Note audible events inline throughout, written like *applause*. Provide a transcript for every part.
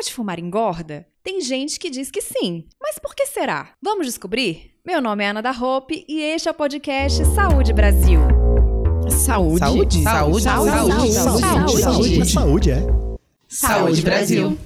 Parar de fumar engorda? Tem gente que diz que sim. Mas por que será? Vamos descobrir? Meu nome é Ana da Hope e este é o podcast Saúde Brasil. Saúde. Saúde. Saúde. Saúde. Saúde. Saúde. Saúde. Saúde, é. Saúde Brasil.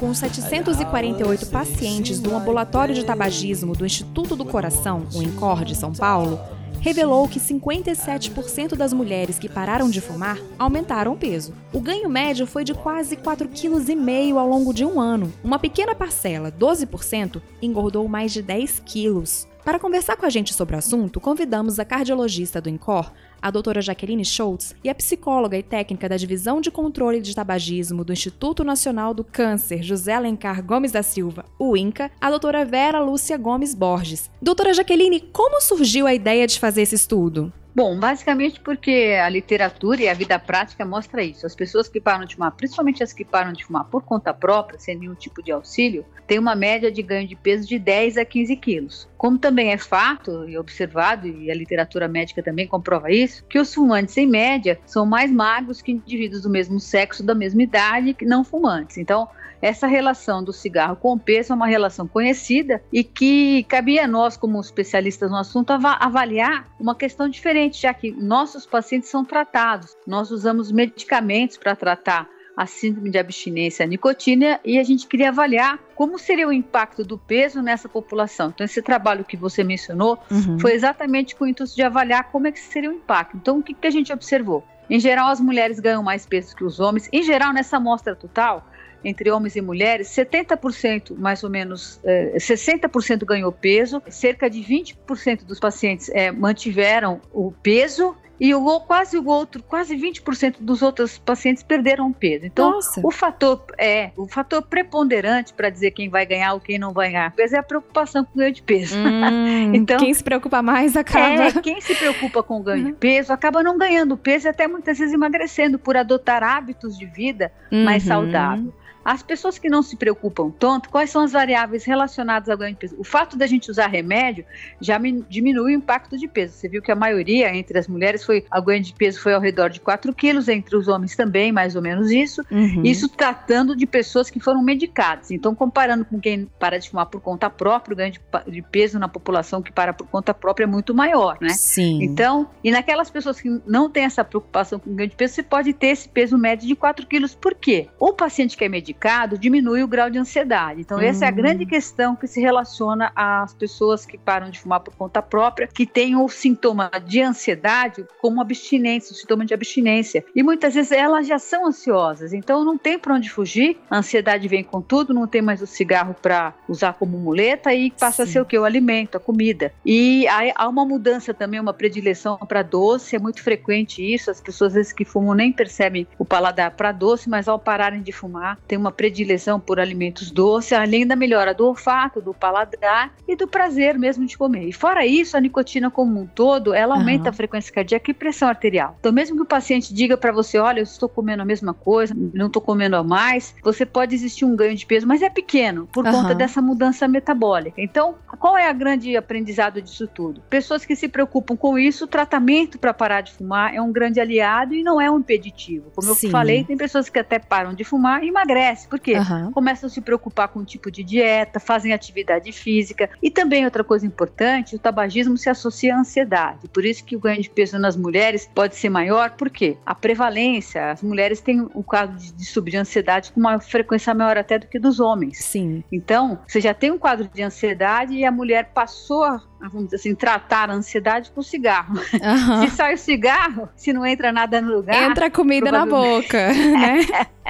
Com 748 pacientes do Ambulatório de Tabagismo do Instituto do Coração, o INCOR de São Paulo, revelou que 57% das mulheres que pararam de fumar aumentaram o peso. O ganho médio foi de quase 4,5 kg ao longo de um ano. Uma pequena parcela, 12%, engordou mais de 10 quilos. Para conversar com a gente sobre o assunto, convidamos a cardiologista do INCOR, a doutora Jaqueline Schultz, e a psicóloga e técnica da Divisão de Controle de Tabagismo do Instituto Nacional do Câncer, José Alencar Gomes da Silva, o INCA, a doutora Vera Lúcia Gomes Borges. Doutora Jaqueline, como surgiu a ideia de fazer esse estudo? Bom, basicamente porque a literatura e a vida prática mostra isso. As pessoas que param de fumar, principalmente as que param de fumar por conta própria, sem nenhum tipo de auxílio, têm uma média de ganho de peso de 10 a 15 quilos. Como também é fato e observado, e a literatura médica também comprova isso, que os fumantes, em média, são mais magros que indivíduos do mesmo sexo, da mesma idade, que não fumantes. Então, essa relação do cigarro com o peso é uma relação conhecida e que cabia a nós, como especialistas no assunto, avaliar uma questão diferente, já que nossos pacientes são tratados. Nós usamos medicamentos para tratar a síndrome de abstinência à nicotina e a gente queria avaliar como seria o impacto do peso nessa população. Então, esse trabalho que você mencionou uhum. foi exatamente com o intuito de avaliar como é que seria o impacto. Então, o que, que a gente observou? Em geral, as mulheres ganham mais peso que os homens. Em geral, nessa amostra total, entre homens e mulheres, 70% mais ou menos, é, 60% ganhou peso, cerca de 20% dos pacientes é, mantiveram o peso e o, quase o outro, quase 20% dos outros pacientes perderam peso. Então, Nossa. o fator é o fator preponderante para dizer quem vai ganhar ou quem não vai ganhar peso é a preocupação com o ganho de peso. Hum, *laughs* então, quem se preocupa mais acaba. É, quem se preocupa com o ganho uhum. de peso acaba não ganhando peso e até muitas vezes emagrecendo por adotar hábitos de vida uhum. mais saudáveis. As pessoas que não se preocupam tanto, quais são as variáveis relacionadas ao ganho de peso? O fato da gente usar remédio já diminui o impacto de peso. Você viu que a maioria entre as mulheres foi o ganho de peso foi ao redor de 4 quilos, entre os homens também, mais ou menos isso. Uhum. Isso tratando de pessoas que foram medicadas. Então, comparando com quem para de fumar por conta própria, o ganho de, de peso na população que para por conta própria é muito maior, né? Sim. Então, e naquelas pessoas que não têm essa preocupação com o ganho de peso, você pode ter esse peso médio de 4 quilos. Por quê? O paciente que é medicado medicado diminui o grau de ansiedade. Então, essa é a grande hum. questão que se relaciona às pessoas que param de fumar por conta própria, que têm o sintoma de ansiedade como abstinência, o sintoma de abstinência. E muitas vezes elas já são ansiosas, então não tem para onde fugir. A ansiedade vem com tudo, não tem mais o cigarro para usar como muleta e passa Sim. a ser o que? O alimento, a comida. E há uma mudança também, uma predileção para doce, é muito frequente isso. As pessoas às vezes que fumam nem percebem o paladar para doce, mas ao pararem de fumar, tem uma predileção por alimentos doces, além da melhora do olfato, do paladar e do prazer mesmo de comer. E fora isso, a nicotina como um todo, ela aumenta uhum. a frequência cardíaca e pressão arterial. Então, mesmo que o paciente diga para você, olha, eu estou comendo a mesma coisa, não estou comendo a mais, você pode existir um ganho de peso, mas é pequeno por uhum. conta dessa mudança metabólica. Então, qual é a grande aprendizado disso tudo? Pessoas que se preocupam com isso, o tratamento para parar de fumar é um grande aliado e não é um impeditivo. Como Sim. eu falei, tem pessoas que até param de fumar e emagrecem acontece? Porque uhum. começam a se preocupar com o tipo de dieta, fazem atividade física. E também outra coisa importante, o tabagismo se associa à ansiedade. Por isso que o ganho de peso nas mulheres pode ser maior, porque a prevalência, as mulheres têm um quadro de distúrbio de ansiedade com uma frequência maior até do que dos homens. Sim. Então, você já tem um quadro de ansiedade e a mulher passou a vamos dizer assim, tratar a ansiedade com cigarro. Uhum. *laughs* Se sai o cigarro, se não entra nada no lugar. Entra comida na boca, né?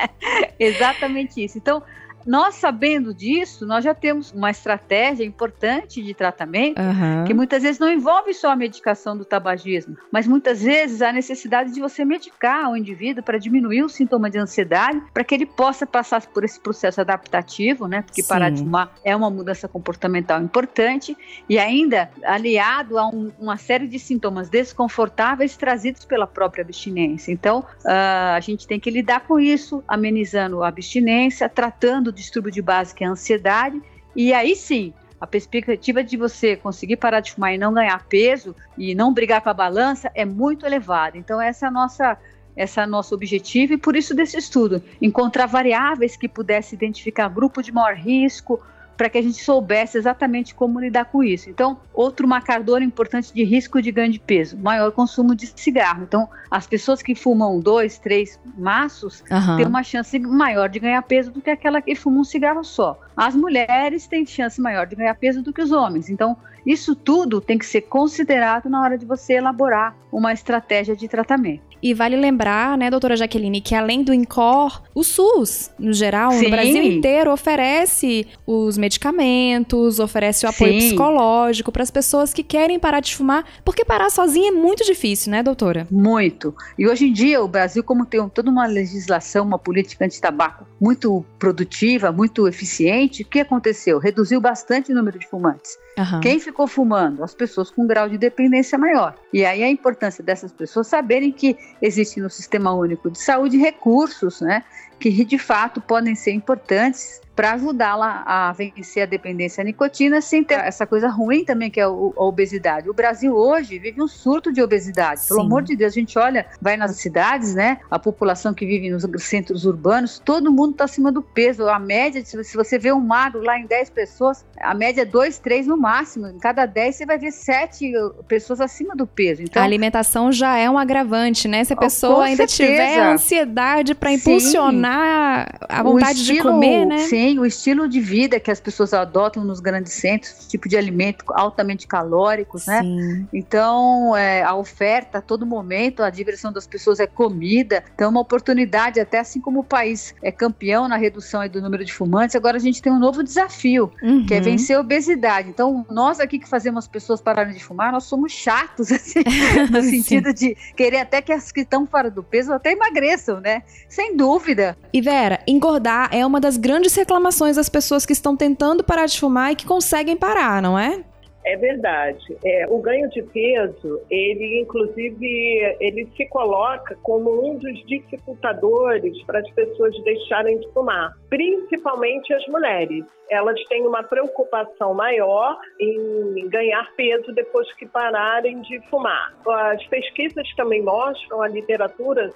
*laughs* Exatamente isso. Então, nós sabendo disso, nós já temos uma estratégia importante de tratamento uhum. que muitas vezes não envolve só a medicação do tabagismo, mas muitas vezes a necessidade de você medicar o indivíduo para diminuir o sintoma de ansiedade, para que ele possa passar por esse processo adaptativo, né? Porque Sim. parar de fumar é uma mudança comportamental importante e ainda aliado a um, uma série de sintomas desconfortáveis trazidos pela própria abstinência. Então, uh, a gente tem que lidar com isso, amenizando a abstinência, tratando do distúrbio de base, que é a ansiedade, e aí sim, a perspectiva de você conseguir parar de fumar e não ganhar peso e não brigar com a balança é muito elevada. Então, essa é a nossa esse é nosso objetivo e por isso desse estudo, encontrar variáveis que pudesse identificar grupo de maior risco, para que a gente soubesse exatamente como lidar com isso. Então, outro marcador importante de risco de ganho de peso, maior consumo de cigarro. Então, as pessoas que fumam dois, três maços uhum. têm uma chance maior de ganhar peso do que aquela que fuma um cigarro só. As mulheres têm chance maior de ganhar peso do que os homens. Então, isso tudo tem que ser considerado na hora de você elaborar uma estratégia de tratamento. E vale lembrar, né, doutora Jaqueline, que além do INCOR, o SUS, no geral, Sim. no Brasil inteiro, oferece os medicamentos, oferece o apoio Sim. psicológico para as pessoas que querem parar de fumar, porque parar sozinha é muito difícil, né, doutora? Muito. E hoje em dia, o Brasil, como tem toda uma legislação, uma política anti-tabaco muito produtiva, muito eficiente, o que aconteceu? Reduziu bastante o número de fumantes. Uhum. Quem ficou fumando? As pessoas com grau de dependência maior. E aí a importância dessas pessoas saberem que existe no Sistema Único de Saúde recursos, né, que de fato podem ser importantes para ajudá-la a vencer a dependência à nicotina sem ter essa coisa ruim também que é a obesidade. O Brasil hoje vive um surto de obesidade. Pelo Sim. amor de Deus, a gente olha, vai nas cidades, né? A população que vive nos centros urbanos, todo mundo está acima do peso. A média, se você vê um magro lá em 10 pessoas, a média é 2, 3 no máximo. Em cada 10 você vai ver 7 uh, pessoas acima do peso. Então, a alimentação já é um agravante, né? Se a pessoa ainda certeza. tiver ansiedade para impulsionar a vontade estilo, de comer, né? Sim, também o estilo de vida que as pessoas adotam nos grandes centros, tipo de alimento altamente calóricos, né? Sim. Então, é, a oferta a todo momento, a diversão das pessoas é comida, então é uma oportunidade, até assim como o país é campeão na redução do número de fumantes, agora a gente tem um novo desafio, uhum. que é vencer a obesidade. Então, nós aqui que fazemos as pessoas pararem de fumar, nós somos chatos, *laughs* assim, *laughs* no sentido de querer até que as que estão fora do peso até emagreçam, né? Sem dúvida. E Vera, engordar é uma das grandes reclamações das pessoas que estão tentando parar de fumar e que conseguem parar, não é? É verdade. É, o ganho de peso, ele inclusive, ele se coloca como um dos dificultadores para as pessoas deixarem de fumar, principalmente as mulheres. Elas têm uma preocupação maior em ganhar peso depois que pararem de fumar. As pesquisas também mostram, a literatura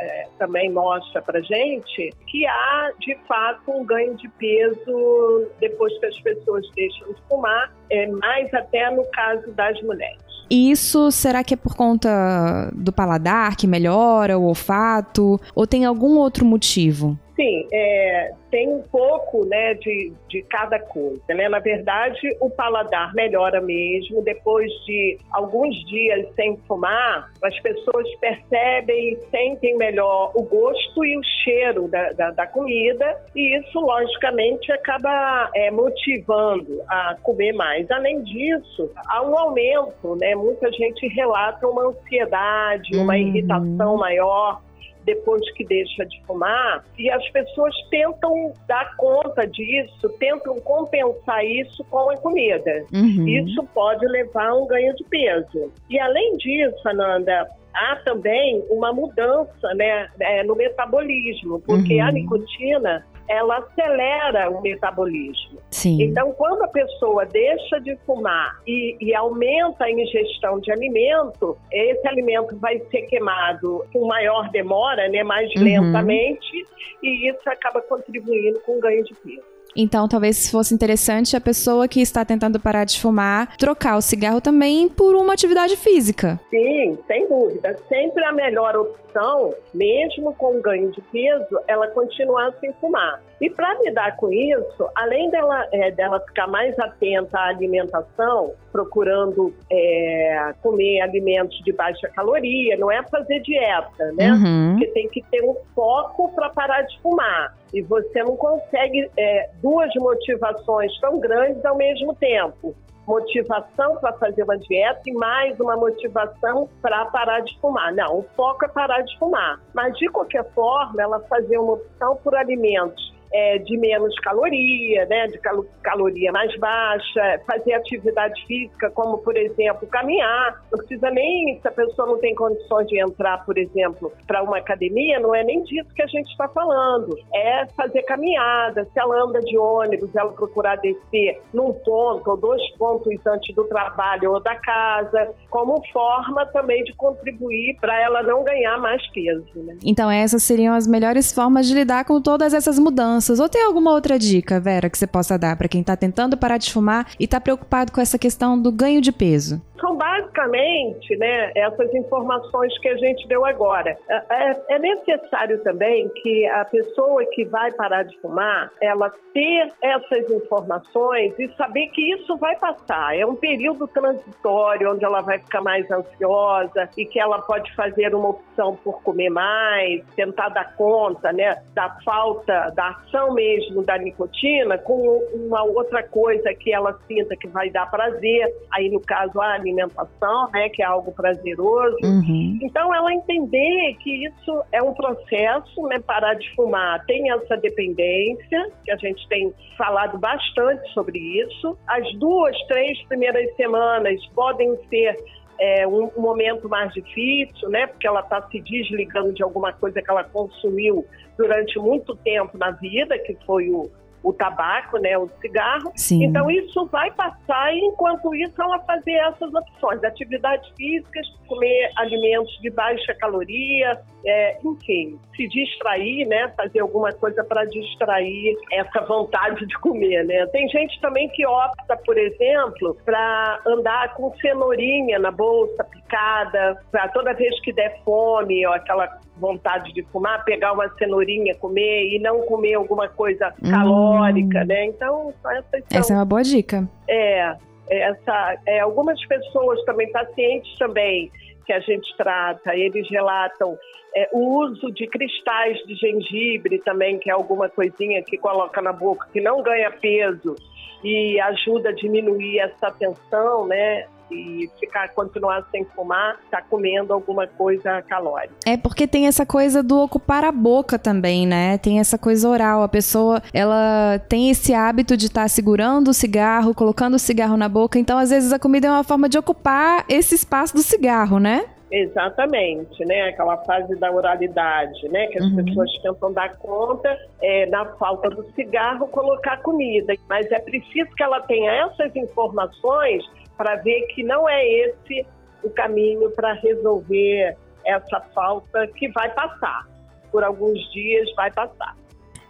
é, também mostra para gente que há de fato um ganho de peso depois que as pessoas deixam de fumar, é mais até no caso das mulheres. E isso será que é por conta do paladar que melhora, o olfato, ou tem algum outro motivo? Sim, é, tem um pouco né, de, de cada coisa. Né? Na verdade, o paladar melhora mesmo. Depois de alguns dias sem fumar, as pessoas percebem, sentem melhor o gosto e o cheiro da, da, da comida, e isso, logicamente, acaba é, motivando a comer mais. Além disso, há um aumento, né? muita gente relata uma ansiedade, uma uhum. irritação maior depois que deixa de fumar, e as pessoas tentam dar conta disso, tentam compensar isso com a comida. Uhum. Isso pode levar a um ganho de peso. E além disso, Ananda, há também uma mudança né, é, no metabolismo, porque uhum. a nicotina ela acelera o metabolismo. Sim. Então, quando a pessoa deixa de fumar e, e, aumenta a ingestão de alimento, esse alimento vai ser queimado com maior demora, né, mais uhum. lentamente, e isso acaba contribuindo com o ganho de peso. Então, talvez fosse interessante a pessoa que está tentando parar de fumar trocar o cigarro também por uma atividade física. Sim, sem dúvida. Sempre a melhor opção, mesmo com ganho de peso, ela continuar sem fumar. E para lidar com isso, além dela, é, dela ficar mais atenta à alimentação, procurando é, comer alimentos de baixa caloria, não é fazer dieta, né? Uhum. Porque tem que ter um foco para parar de fumar. E você não consegue é, duas motivações tão grandes ao mesmo tempo motivação para fazer uma dieta e mais uma motivação para parar de fumar. Não, o foco é parar de fumar. Mas, de qualquer forma, ela fazer uma opção por alimentos é, de menos caloria, né, de cal caloria mais baixa, fazer atividade física, como, por exemplo, caminhar. Não precisa nem, se a pessoa não tem condições de entrar, por exemplo, para uma academia, não é nem disso que a gente está falando. É fazer caminhada. Se ela anda de ônibus, ela procurar descer num ponto ou dois pontos antes do trabalho ou da casa, como forma também de contribuir para ela não ganhar mais peso. Né? Então, essas seriam as melhores formas de lidar com todas essas mudanças crianças? Ou tem alguma outra dica, Vera, que você possa dar para quem está tentando parar de fumar e está preocupado com essa questão do ganho de peso? Basicamente né, essas informações que a gente deu agora. É, é, é, necessário também que a pessoa que vai parar de fumar, ela ter essas informações e saber que isso vai passar. É um período transitório onde ela vai ficar mais ansiosa e que ela pode fazer uma opção por comer mais, tentar dar conta né, da falta, da ação mesmo da nicotina com uma outra coisa que ela sinta que vai dar prazer. Aí, no caso, a alimentação, né, que é algo prazeroso. Uhum. Então, ela entender que isso é um processo, né, parar de fumar tem essa dependência, que a gente tem falado bastante sobre isso. As duas, três primeiras semanas podem ser é, um, um, momento mais difícil, né? Porque ela está se desligando de alguma coisa que ela consumiu durante muito tempo na vida, que foi o, o tabaco, né, o cigarro. Sim. Então isso vai passar e enquanto isso ela fazer essas opções, atividades físicas, comer alimentos de baixa caloria, é, enfim, se distrair, né, fazer alguma coisa para distrair essa vontade de comer, né. Tem gente também que opta, por exemplo, para andar com cenourinha na bolsa picada, para toda vez que der fome ou aquela vontade de fumar, pegar uma cenourinha, comer e não comer alguma coisa hum. Calórica, né? Então, essas são... Essa é uma boa dica. É, essa, é, algumas pessoas também, pacientes também, que a gente trata, eles relatam é, o uso de cristais de gengibre também, que é alguma coisinha que coloca na boca, que não ganha peso e ajuda a diminuir essa tensão, né? E ficar continuar sem fumar, tá comendo alguma coisa calórica. É porque tem essa coisa do ocupar a boca também, né? Tem essa coisa oral. A pessoa, ela tem esse hábito de estar tá segurando o cigarro, colocando o cigarro na boca. Então, às vezes, a comida é uma forma de ocupar esse espaço do cigarro, né? Exatamente, né? Aquela fase da oralidade, né? Que as uhum. pessoas tentam dar conta, é, na falta do cigarro, colocar comida. Mas é preciso que ela tenha essas informações para ver que não é esse o caminho para resolver essa falta que vai passar. Por alguns dias vai passar.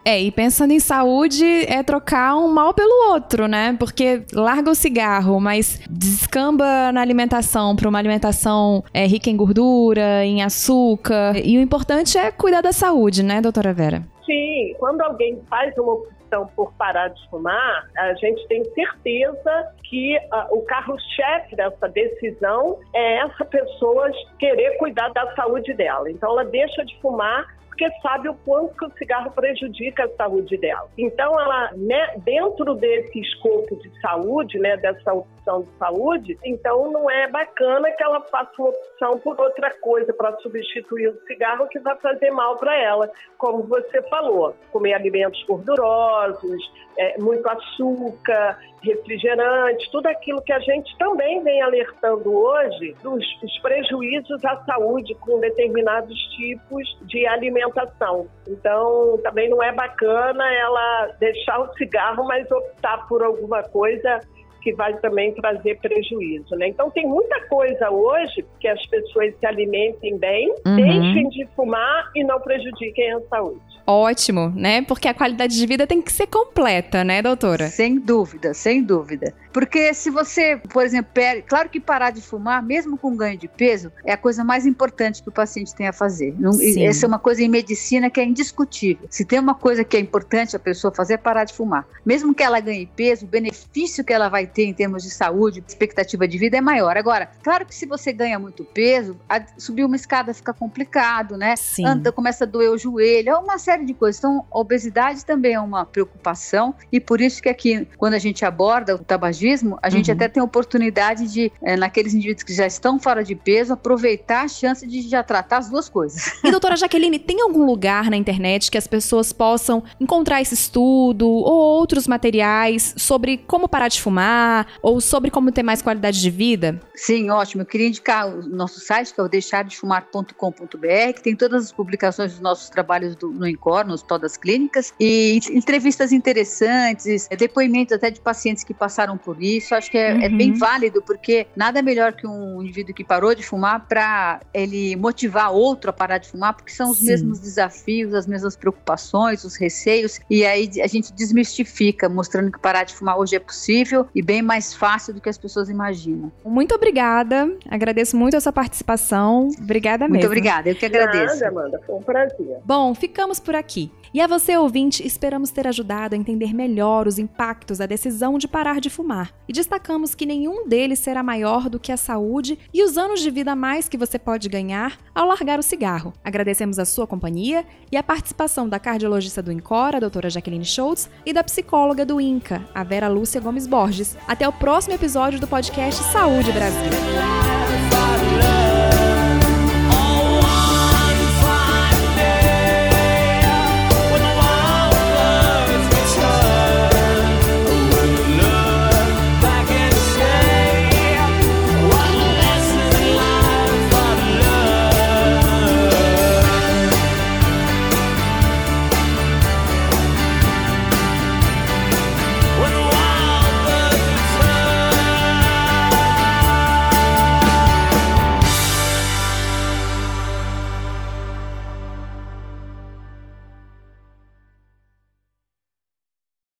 É, e pensando em saúde, é trocar um mal pelo outro, né? Porque larga o cigarro, mas descamba na alimentação para uma alimentação é, rica em gordura, em açúcar. E o importante é cuidar da saúde, né, doutora Vera? Sim, quando alguém faz uma opção por parar de fumar, a gente tem certeza que uh, o carro-chefe dessa decisão é essa pessoa querer cuidar da saúde dela. Então, ela deixa de fumar porque sabe o quanto que o cigarro prejudica a saúde dela. Então, ela, né, dentro desse escopo de saúde, né, dessa de saúde, então não é bacana que ela faça uma opção por outra coisa para substituir o cigarro que vai fazer mal para ela, como você falou, comer alimentos gordurosos, é, muito açúcar, refrigerante, tudo aquilo que a gente também vem alertando hoje dos, dos prejuízos à saúde com determinados tipos de alimentação. Então, também não é bacana ela deixar o cigarro, mas optar por alguma coisa que vai também trazer prejuízo, né? Então tem muita coisa hoje que as pessoas se alimentem bem, uhum. deixem de fumar e não prejudiquem a saúde. Ótimo, né? Porque a qualidade de vida tem que ser completa, né, doutora? Sem dúvida, sem dúvida. Porque se você, por exemplo, perde, claro que parar de fumar, mesmo com ganho de peso, é a coisa mais importante que o paciente tem a fazer. Não, essa é uma coisa em medicina que é indiscutível. Se tem uma coisa que é importante a pessoa fazer é parar de fumar. Mesmo que ela ganhe peso, o benefício que ela vai ter em termos de saúde, expectativa de vida é maior. Agora, claro que se você ganha muito peso, subir uma escada fica complicado, né? Sim. Anda, começa a doer o joelho, é uma série de coisas. Então, a obesidade também é uma preocupação e por isso que aqui, quando a gente aborda o tabagismo, a gente uhum. até tem a oportunidade de, é, naqueles indivíduos que já estão fora de peso, aproveitar a chance de já tratar as duas coisas. *laughs* E doutora Jaqueline, tem algum lugar na internet que as pessoas possam encontrar esse estudo ou outros materiais sobre como parar de fumar ou sobre como ter mais qualidade de vida? Sim, ótimo. Eu queria indicar o nosso site, que é o deixardefumar.com.br, que tem todas as publicações dos nossos trabalhos do, no INCOR, no Hospital das Clínicas, e entrevistas interessantes, depoimentos até de pacientes que passaram por isso. Acho que é, uhum. é bem válido, porque nada melhor que um indivíduo que parou de fumar para ele motivar outro a parar de fumar, porque são os Sim. mesmos desafios, as mesmas preocupações, os receios, e aí a gente desmistifica, mostrando que parar de fumar hoje é possível e bem mais fácil do que as pessoas imaginam. Muito obrigada, agradeço muito a sua participação. Obrigada mesmo. Muito obrigada, eu que agradeço. Nada, Amanda, foi um prazer. Bom, ficamos por aqui. E a você, ouvinte, esperamos ter ajudado a entender melhor os impactos da decisão de parar de fumar. E destacamos que nenhum deles será maior do que a saúde e os anos de vida a mais que você pode ganhar ao largar o cigarro. Agradecemos a sua companhia e a participação da cardiologista do INCOR, a doutora Jaqueline Schultz, e da psicóloga do INCA, a Vera Lúcia Gomes Borges. Até o próximo episódio do podcast Saúde Brasil.